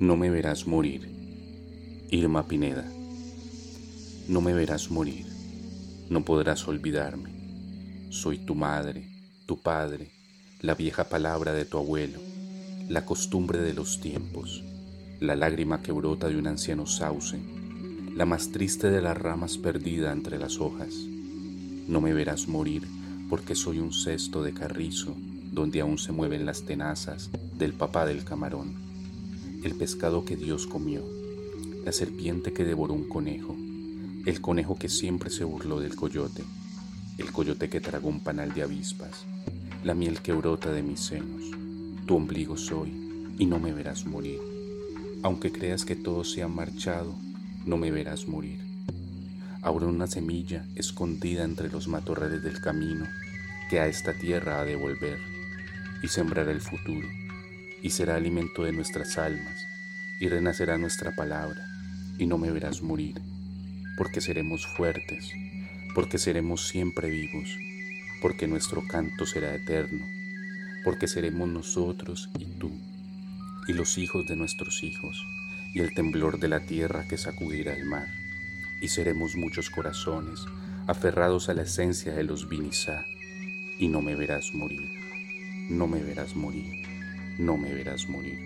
No me verás morir. Irma Pineda. No me verás morir. No podrás olvidarme. Soy tu madre, tu padre, la vieja palabra de tu abuelo, la costumbre de los tiempos, la lágrima que brota de un anciano sauce, la más triste de las ramas perdida entre las hojas. No me verás morir porque soy un cesto de carrizo donde aún se mueven las tenazas del papá del camarón, el pescado que Dios comió, la serpiente que devoró un conejo, el conejo que siempre se burló del coyote, el coyote que tragó un panal de avispas, la miel que brota de mis senos. Tu ombligo soy y no me verás morir. Aunque creas que todo se ha marchado, no me verás morir. Habrá una semilla escondida entre los matorrales del camino que a esta tierra ha de volver y sembrará el futuro y será alimento de nuestras almas y renacerá nuestra palabra y no me verás morir porque seremos fuertes, porque seremos siempre vivos, porque nuestro canto será eterno, porque seremos nosotros y tú y los hijos de nuestros hijos y el temblor de la tierra que sacudirá el mar y seremos muchos corazones aferrados a la esencia de los vinizá, y no me verás morir, no me verás morir, no me verás morir.